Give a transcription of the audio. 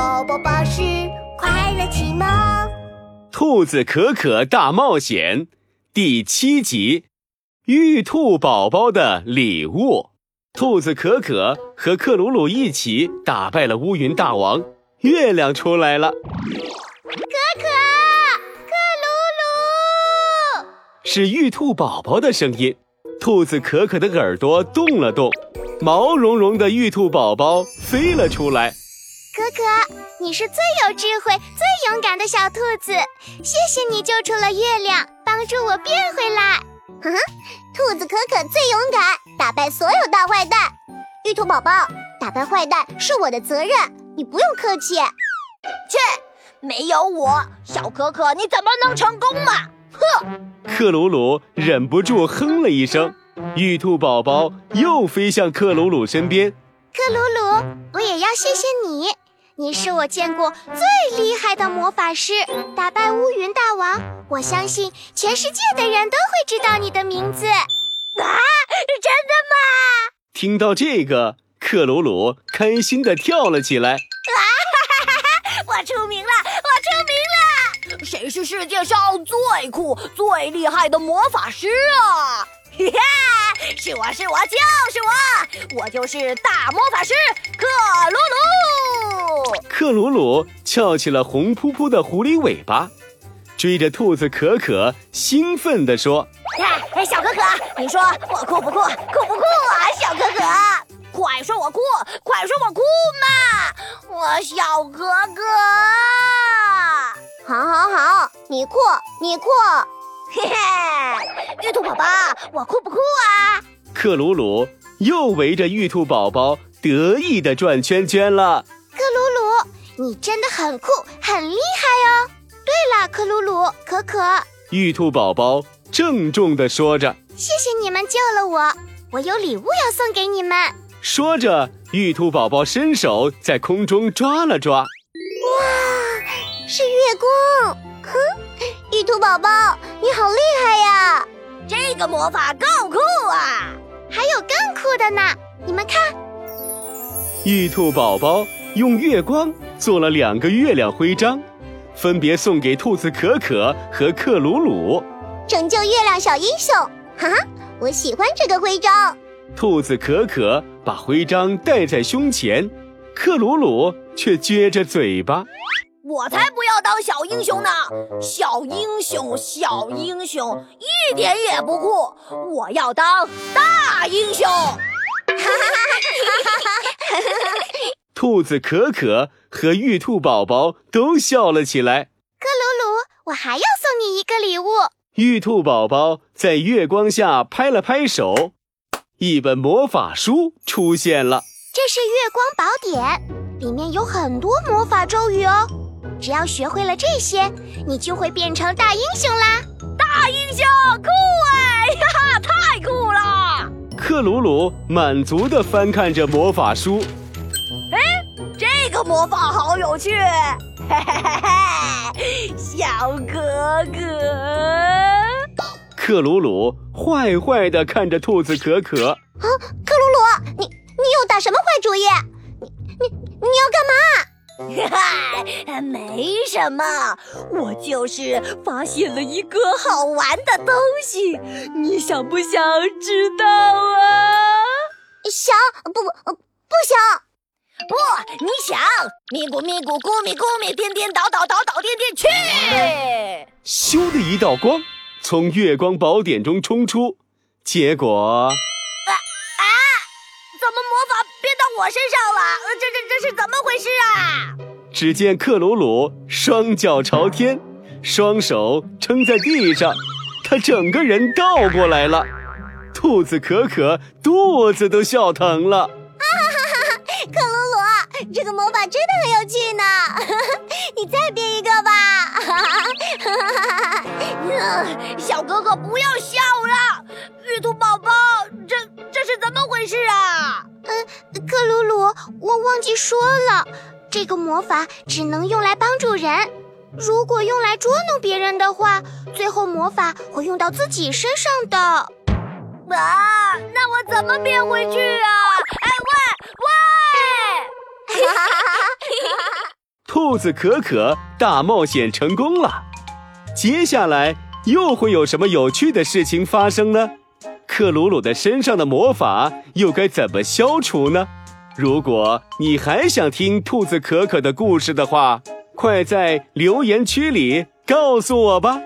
宝宝巴士快乐启蒙，《兔子可可大冒险》第七集：玉兔宝宝的礼物。兔子可可和克鲁鲁一起打败了乌云大王，月亮出来了。可可，克鲁鲁，是玉兔宝宝的声音。兔子可可的耳朵动了动，毛茸茸的玉兔宝宝飞了出来。可可，你是最有智慧、最勇敢的小兔子，谢谢你救出了月亮，帮助我变回来。哼哼，兔子可可最勇敢，打败所有大坏蛋。玉兔宝宝，打败坏蛋是我的责任，你不用客气。切，没有我，小可可你怎么能成功嘛？哼！克鲁鲁忍不住哼了一声，玉兔宝宝又飞向克鲁鲁身边。克鲁鲁，我也要谢谢你。你是我见过最厉害的魔法师，打败乌云大王。我相信全世界的人都会知道你的名字。啊，真的吗？听到这个，克鲁鲁开心地跳了起来。啊哈哈哈！我出名了，我出名了！谁是世界上最酷、最厉害的魔法师啊？嘿嘿，是我是我就是我，我就是大魔法师克鲁鲁。克鲁鲁翘起了红扑扑的狐狸尾巴，追着兔子可可，兴奋地说：“哎，小可可，你说我酷不酷？酷不酷啊？小可可，快说我酷，快说我酷嘛！我小可可，好好好，你酷，你酷。”嘿嘿，玉兔宝宝，我酷不酷啊？克鲁鲁又围着玉兔宝宝得意地转圈圈了。克鲁鲁，你真的很酷，很厉害哦。对了，克鲁鲁，可可，玉兔宝宝郑重的说着：“谢谢你们救了我，我有礼物要送给你们。”说着，玉兔宝宝伸手在空中抓了抓，哇，是月光！哼，玉兔宝宝。你好厉害呀！这个魔法够酷啊！还有更酷的呢，你们看。玉兔宝宝用月光做了两个月亮徽章，分别送给兔子可可和克鲁鲁。拯救月亮小英雄，哈哈，我喜欢这个徽章。兔子可可把徽章戴在胸前，克鲁鲁却撅着嘴巴。我才不要当小英雄呢！小英雄，小英雄，一点也不酷。我要当大英雄！兔子可可和玉兔宝宝都笑了起来。克鲁鲁，我还要送你一个礼物。玉兔宝宝在月光下拍了拍手，一本魔法书出现了。这是月光宝典，里面有很多魔法咒语哦。只要学会了这些，你就会变成大英雄啦！大英雄酷哎，哈哈，太酷了！克鲁鲁满足地翻看着魔法书。魔法好有趣！嘿嘿嘿嘿，小哥哥。克鲁鲁坏坏的看着兔子可可。啊，克鲁鲁，你你又打什么坏主意？你你你要干嘛？哈，没什么，我就是发现了一个好玩的东西，你想不想知道啊？想，不不不想，不，你想，咪咕咪咕咕咪咕咪颠颠倒倒倒倒颠颠去！咻的一道光从月光宝典中冲出，结果啊啊！怎么魔法变到。我身上了，这这这是怎么回事啊？只见克鲁鲁双脚朝天，双手撑在地上，他整个人倒过来了。兔子可可肚子都笑疼了。这个魔法真的很有趣呢，你再编一个吧。哈哈哈！小哥哥不要笑了，玉兔宝宝，这这是怎么回事啊？嗯，克鲁鲁，我忘记说了，这个魔法只能用来帮助人，如果用来捉弄别人的话，最后魔法会用到自己身上的。啊，那我怎么变回去啊？哈哈哈！兔子可可大冒险成功了。接下来又会有什么有趣的事情发生呢？克鲁鲁的身上的魔法又该怎么消除呢？如果你还想听兔子可可的故事的话，快在留言区里告诉我吧。